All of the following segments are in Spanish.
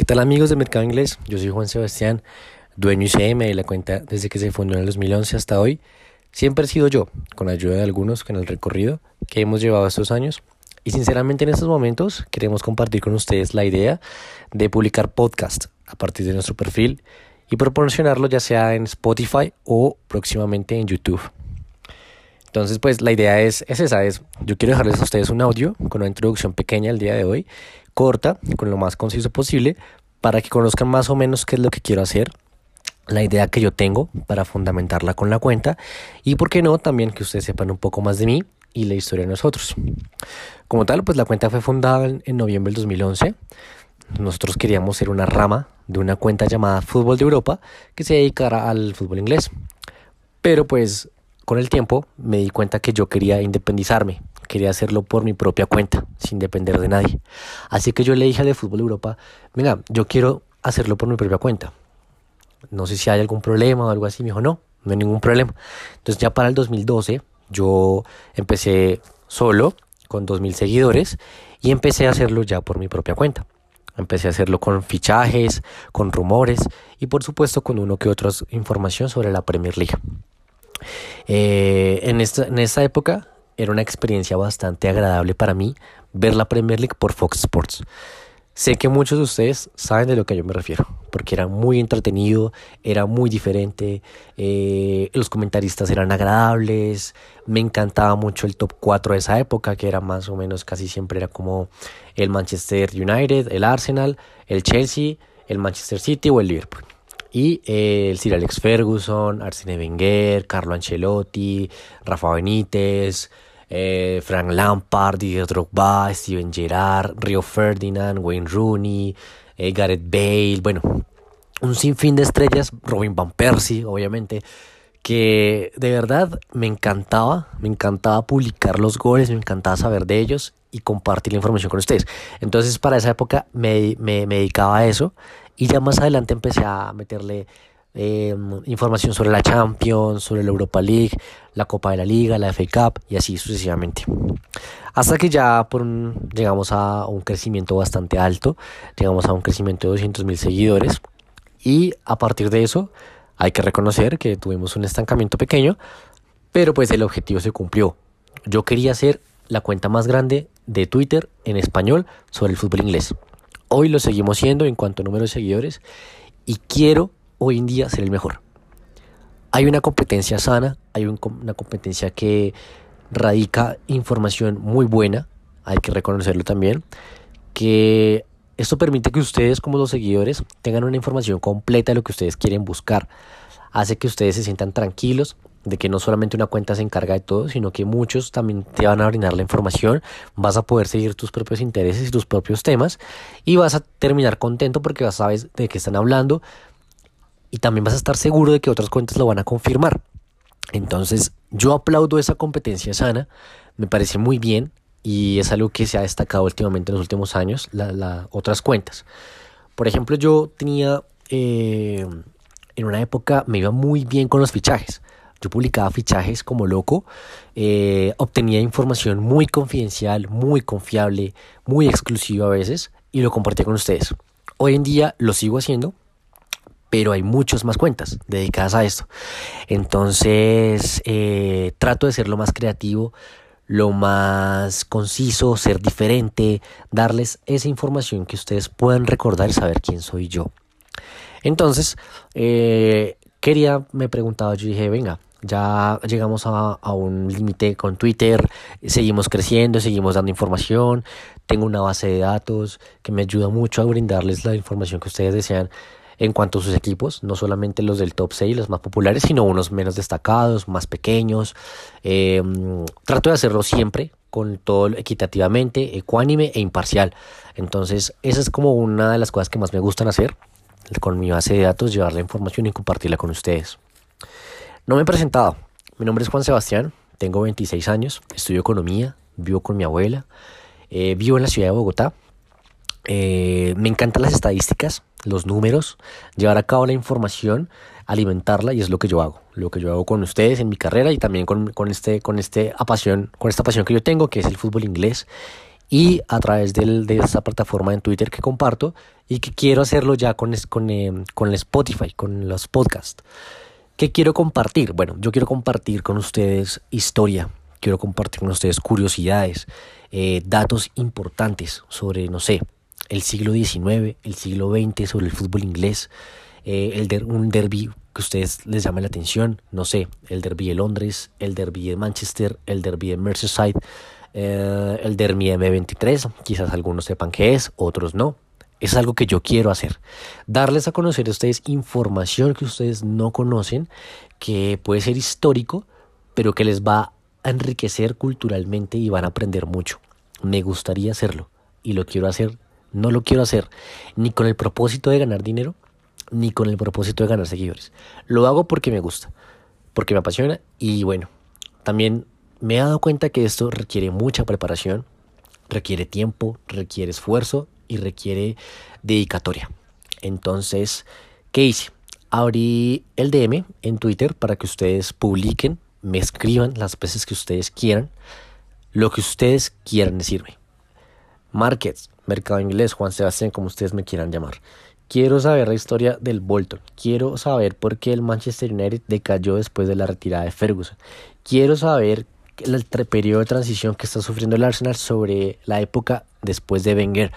¿Qué tal amigos de Mercado Inglés? Yo soy Juan Sebastián, dueño ICM de la cuenta desde que se fundó en el 2011 hasta hoy. Siempre he sido yo, con ayuda de algunos con el recorrido que hemos llevado estos años. Y sinceramente en estos momentos queremos compartir con ustedes la idea de publicar podcast a partir de nuestro perfil y proporcionarlo ya sea en Spotify o próximamente en YouTube. Entonces, pues la idea es, es esa, es, yo quiero dejarles a ustedes un audio con una introducción pequeña el día de hoy corta, con lo más conciso posible, para que conozcan más o menos qué es lo que quiero hacer, la idea que yo tengo para fundamentarla con la cuenta y, por qué no, también que ustedes sepan un poco más de mí y la historia de nosotros. Como tal, pues la cuenta fue fundada en, noviembre del 2011. Nosotros queríamos ser una rama de una cuenta llamada Fútbol de Europa que se dedicara al fútbol inglés. Pero pues con el tiempo me di cuenta que yo quería independizarme, quería hacerlo por mi propia cuenta, sin depender de nadie. Así que yo le dije al de Fútbol Europa, venga, yo quiero hacerlo por mi propia cuenta. No sé si hay algún problema o algo así. Me dijo, no, no hay ningún problema. Entonces ya para el 2012 yo empecé solo, con 2.000 seguidores, y empecé a hacerlo ya por mi propia cuenta. Empecé a hacerlo con fichajes, con rumores y por supuesto con uno que otra información sobre la Premier League. Eh, en, esta, en esta época era una experiencia bastante agradable para mí ver la Premier League por Fox Sports. Sé que muchos de ustedes saben de lo que yo me refiero, porque era muy entretenido, era muy diferente, eh, los comentaristas eran agradables, me encantaba mucho el top 4 de esa época, que era más o menos casi siempre era como el Manchester United, el Arsenal, el Chelsea, el Manchester City o el Liverpool. Y eh, el Sir Alex Ferguson, Arsene Wenger, Carlo Ancelotti, Rafa Benítez, eh, Frank Lampard, Didier Drogba, Steven Gerrard, Rio Ferdinand, Wayne Rooney, eh, Gareth Bale, bueno, un sinfín de estrellas, Robin Van Persie, obviamente, que de verdad me encantaba, me encantaba publicar los goles, me encantaba saber de ellos y compartir la información con ustedes. Entonces para esa época me, me, me dedicaba a eso y ya más adelante empecé a meterle Em, información sobre la Champions, sobre la Europa League, la Copa de la Liga, la FA Cup y así sucesivamente. Hasta que ya llegamos a un crecimiento bastante alto, llegamos a un crecimiento de 200 mil seguidores y a partir de eso hay que reconocer que tuvimos un estancamiento pequeño, pero pues el objetivo se cumplió. Yo quería ser la cuenta más grande de Twitter en español sobre el fútbol inglés. Hoy lo seguimos siendo en cuanto a número de seguidores y quiero hoy en día ser el mejor. Hay una competencia sana, hay una competencia que radica información muy buena, hay que reconocerlo también, que esto permite que ustedes como los seguidores tengan una información completa de lo que ustedes quieren buscar. Hace que ustedes se sientan tranquilos de que no solamente una cuenta se encarga de todo, sino que muchos también te van a brindar la información, vas a poder seguir tus propios intereses y tus propios temas y vas a terminar contento porque ya sabes de qué están hablando, y también vas a estar seguro de que otras cuentas lo van a confirmar. Entonces yo aplaudo esa competencia sana, me parece muy bien y es algo que se ha destacado últimamente en los últimos años, las otras cuentas. Por ejemplo, yo tenía, eh, en una época me iba muy bien con los fichajes. Yo publicaba fichajes como loco, eh, obtenía información muy confidencial, muy confiable, muy exclusiva a veces y lo compartía con ustedes. Hoy en día lo sigo haciendo, pero hay muchas más cuentas dedicadas a esto. Entonces, eh, trato de ser lo más creativo, lo más conciso, ser diferente, darles esa información que ustedes puedan recordar y saber quién soy yo. Entonces, eh, quería, me preguntaba, yo dije, venga, ya llegamos a, a un límite con Twitter, seguimos creciendo, seguimos dando información, tengo una base de datos que me ayuda mucho a brindarles la información que ustedes desean en cuanto a sus equipos, no solamente los del top 6, los más populares, sino unos menos destacados, más pequeños. Em, trato de hacerlo siempre con todo equitativamente, ecuánime e imparcial. Entonces, esa es como una de las cosas que más me gustan hacer con mi base de datos, llevar la información y compartirla con ustedes. No me he presentado. Mi nombre es Juan Sebastián, tengo 26 años, estudio economía, vivo con mi abuela, eh, vivo en la ciudad de Bogotá, eh, me encantan las estadísticas, los números, llevar a cabo la información, alimentarla y es lo que yo hago, lo que yo hago con ustedes en mi carrera y también con, con, este, con, este con esta pasión que yo tengo que es el fútbol inglés y a través del, de esa plataforma en Twitter que comparto y que quiero hacerlo ya con, con, eh, con el Spotify, con los podcasts. ¿Qué quiero compartir? Bueno, yo quiero compartir con ustedes historia, quiero compartir con ustedes curiosidades, eh, datos importantes sobre, no sé, el siglo XIX, el siglo XX, sobre el fútbol inglés, eh, el un derby que ustedes les llame la atención, no sé, el derby de Londres, el derby de Manchester, el derby de Merseyside, eh, el derby de M23, quizás algunos sepan qué es, otros no. Es algo que yo quiero hacer. Darles a conocer a ustedes información que ustedes no conocen, que puede ser histórico, pero que les va a enriquecer culturalmente y van a aprender mucho. Me gustaría hacerlo y lo quiero hacer. No lo quiero hacer ni con el propósito de ganar dinero, ni con el propósito de ganar seguidores. Lo hago porque me gusta, porque me apasiona y bueno, también me he dado cuenta que esto requiere mucha preparación, requiere tiempo, requiere esfuerzo y requiere dedicatoria. Entonces, ¿qué hice? Abrí el DM en Twitter para que ustedes publiquen, me escriban las veces que ustedes quieran, lo que ustedes quieran decirme. Markets, mercado inglés, Juan Sebastián, como ustedes me quieran llamar. Quiero saber la historia del Bolton. Quiero saber por qué el Manchester United decayó después de la retirada de Ferguson. Quiero saber el periodo de transición que está sufriendo el Arsenal sobre la época después de Wenger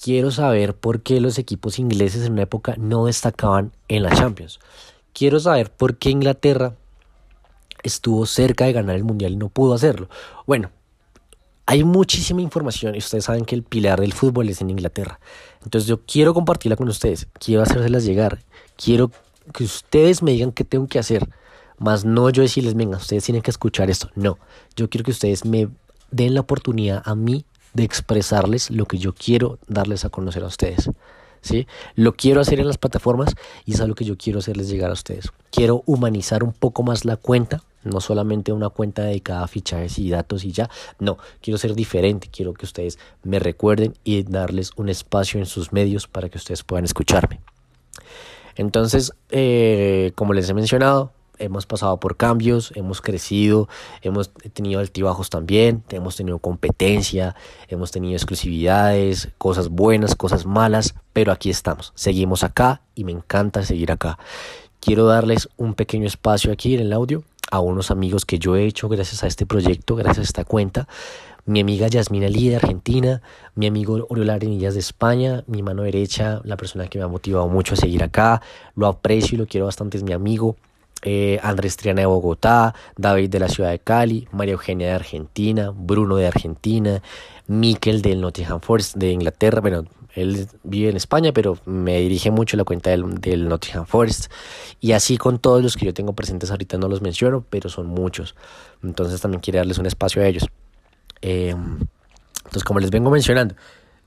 quiero saber por qué los equipos ingleses en una época no destacaban en la Champions. Quiero saber por qué Inglaterra estuvo cerca de ganar el Mundial y no pudo hacerlo. Bueno, hay muchísima información y ustedes saben que el pilar del fútbol es en Inglaterra. Entonces yo quiero compartirla con ustedes, quiero hacérselas llegar, quiero que ustedes me digan qué tengo que hacer, más no yo decirles, venga, ustedes tienen que escuchar esto. No, yo quiero que ustedes me den la oportunidad a mí de expresarles lo que yo quiero darles a conocer a ustedes. ¿sí? Lo quiero hacer en las plataformas y es algo que yo quiero hacerles llegar a ustedes. Quiero humanizar un poco más la cuenta, no solamente una cuenta dedicada a fichajes y datos y ya. No, quiero ser diferente, quiero que ustedes me recuerden y darles un espacio en sus medios para que ustedes puedan escucharme. Entonces, eh, como les he mencionado, hemos pasado por cambios, hemos crecido, hemos tenido altibajos también, hemos tenido competencia, hemos tenido exclusividades, cosas buenas, cosas malas, pero aquí estamos, seguimos acá y me encanta seguir acá. Quiero darles un pequeño espacio aquí en el audio a unos amigos que yo he hecho gracias a este proyecto, gracias a esta cuenta. Mi amiga Yasmina Lee de Argentina, mi amigo Oriol Arenillas de España, mi mano derecha, la persona que me ha motivado mucho a seguir acá, lo aprecio y lo quiero bastante, es mi amigo. Eh, Andrés Triana de Bogotá, David de la ciudad de Cali, María Eugenia de Argentina, Bruno de Argentina, Mikel del Nottingham Forest de Inglaterra, bueno, él vive en España, pero me dirige mucho la cuenta del, Nottingham Forest. Y así con todos los que yo tengo presentes ahorita no los menciono, pero son muchos. Entonces también quiero darles un espacio a ellos. Eh, entonces, como les vengo mencionando,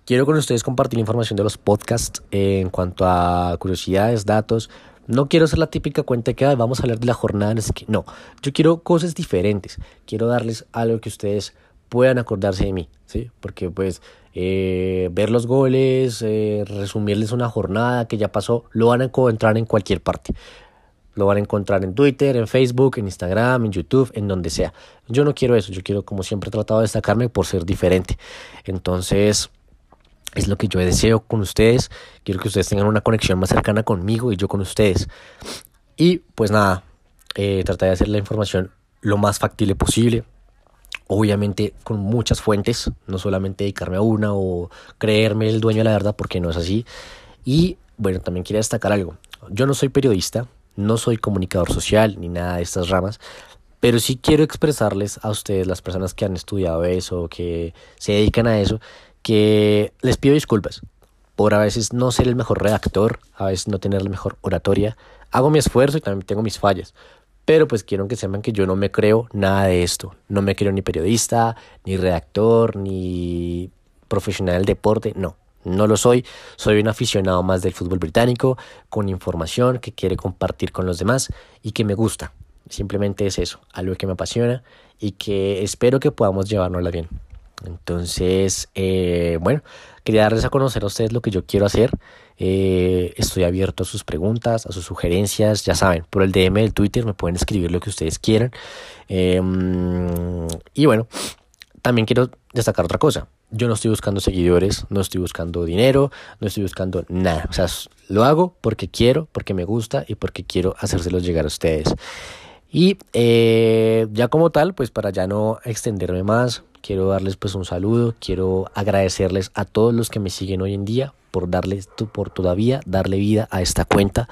quiero con ustedes compartir información de los podcasts en cuanto a curiosidades, datos, no quiero ser la típica cuenta que vamos a hablar de la jornada. No, yo quiero cosas diferentes. Quiero darles algo que ustedes puedan acordarse de mí, ¿sí? Porque pues eh, ver los goles, eh, resumirles una jornada que ya pasó, lo van a encontrar en cualquier parte. Lo van a encontrar en Twitter, en Facebook, en Instagram, en YouTube, en donde sea. Yo no quiero eso, yo quiero como siempre he tratado de destacarme por ser diferente. Entonces, es lo que yo deseo con ustedes. Quiero que ustedes tengan una conexión más cercana conmigo y yo con ustedes. Y pues nada, eh, de hacer la información lo más factible posible. Obviamente con muchas fuentes, no solamente dedicarme a una o creerme el dueño de la verdad, porque no es así. Y bueno, también quiero destacar algo. Yo no soy periodista, no soy comunicador social ni nada de estas ramas, pero sí quiero expresarles a ustedes, las personas que han estudiado eso, que se dedican a eso, que les pido disculpas por a veces no ser el mejor redactor, a veces no tener la mejor oratoria. Hago mi esfuerzo y también tengo mis fallas. Pero pues quiero que sepan que yo no me creo nada de esto. No me creo ni periodista, ni redactor, ni profesional del deporte. No, no lo soy. Soy un aficionado más del fútbol británico, con información que quiere compartir con los demás y que me gusta. Simplemente es eso, algo que me apasiona y que espero que podamos llevárnosla bien. Entonces, eh, bueno, quería darles a conocer a ustedes lo que yo quiero hacer. Eh, estoy abierto a sus preguntas, a sus sugerencias. Ya saben, por el DM del Twitter me pueden escribir lo que ustedes quieran. Em, y bueno, también quiero destacar otra cosa. Yo no estoy buscando seguidores, no estoy buscando dinero, no estoy buscando nada. O sea, lo hago porque quiero, porque me gusta y porque quiero hacérselos llegar a ustedes. Y eh, ya como tal, pues para ya no extenderme más, quiero darles pues un saludo, quiero agradecerles a todos los que me siguen hoy en día por darles, por todavía darle vida a esta cuenta,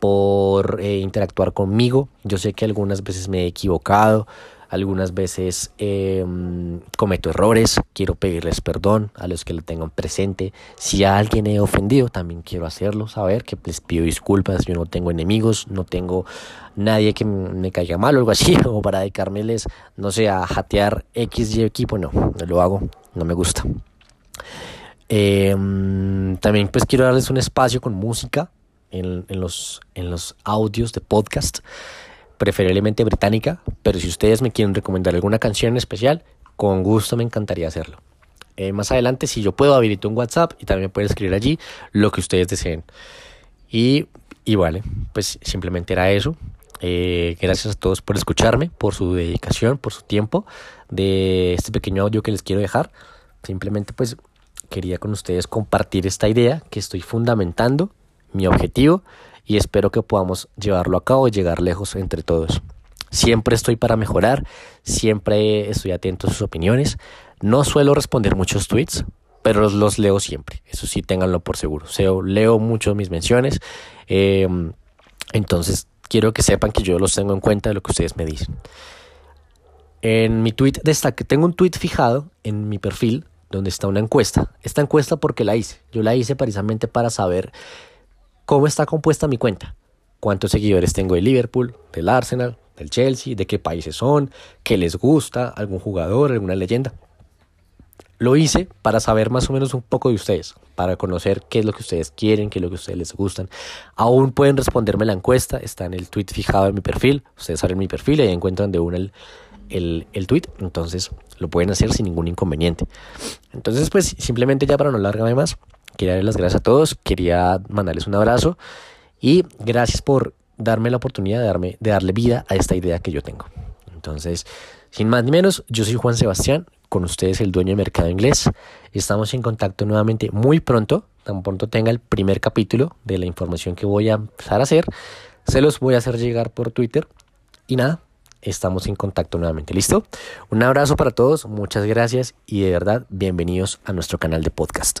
por eh, interactuar conmigo. Yo sé que algunas veces me he equivocado, algunas veces em, cometo errores, quiero pedirles perdón a los que lo tengan presente. Si a alguien he ofendido, también quiero hacerlo saber, que les pido disculpas, yo no tengo enemigos, no tengo nadie que me caiga mal o algo así, o para dedicármeles, no sé, a jatear X y equipo, no, no lo hago, no me gusta. Em, también pues quiero darles un espacio con música en, los, en los audios de podcast preferiblemente británica, pero si ustedes me quieren recomendar alguna canción especial, con gusto me encantaría hacerlo. Eh, más adelante, si yo puedo, habilito un WhatsApp y también pueden escribir allí lo que ustedes deseen. Y, y vale, pues simplemente era eso. Eh, gracias a todos por escucharme, por su dedicación, por su tiempo de este pequeño audio que les quiero dejar. Simplemente pues quería con ustedes compartir esta idea que estoy fundamentando, mi objetivo y espero que podamos llevarlo a cabo y llegar lejos entre todos. Siempre estoy para mejorar, siempre estoy atento a sus opiniones. No suelo responder muchos tweets, pero los, leo siempre. Eso sí, ténganlo por seguro. leo mucho mis menciones. Em, entonces, quiero que sepan que yo los tengo en cuenta de lo que ustedes me dicen. En mi tweet destaque, tengo un tweet fijado en mi perfil donde está una encuesta. Esta encuesta porque la hice. Yo la hice precisamente para saber cómo está compuesta mi cuenta, cuántos seguidores tengo de Liverpool, del Arsenal, del Chelsea, de qué países son, qué les gusta, algún jugador, alguna leyenda. Lo hice para saber más o menos un poco de ustedes, para conocer qué es lo que ustedes quieren, qué es lo que ustedes les gustan. Aún pueden responderme la encuesta, está en el tweet fijado en mi perfil. Ustedes abren mi perfil y ahí encuentran de una el, el, el tweet, entonces lo pueden hacer sin ningún inconveniente. Entonces, pues simplemente ya para no alargarme más, Quería darles las gracias a todos, quería mandarles un abrazo y gracias por darme la oportunidad de, darme, de darle vida a esta idea que yo tengo. Entonces, sin más ni menos, yo soy Juan Sebastián, con ustedes el dueño de Mercado Inglés. Estamos en contacto nuevamente muy pronto, tan pronto tenga el primer capítulo de la información que voy a empezar a hacer. Se los voy a hacer llegar por Twitter. Y nada, estamos en contacto nuevamente. ¿Listo? Un abrazo para todos, muchas gracias y de verdad bienvenidos a nuestro canal de podcast.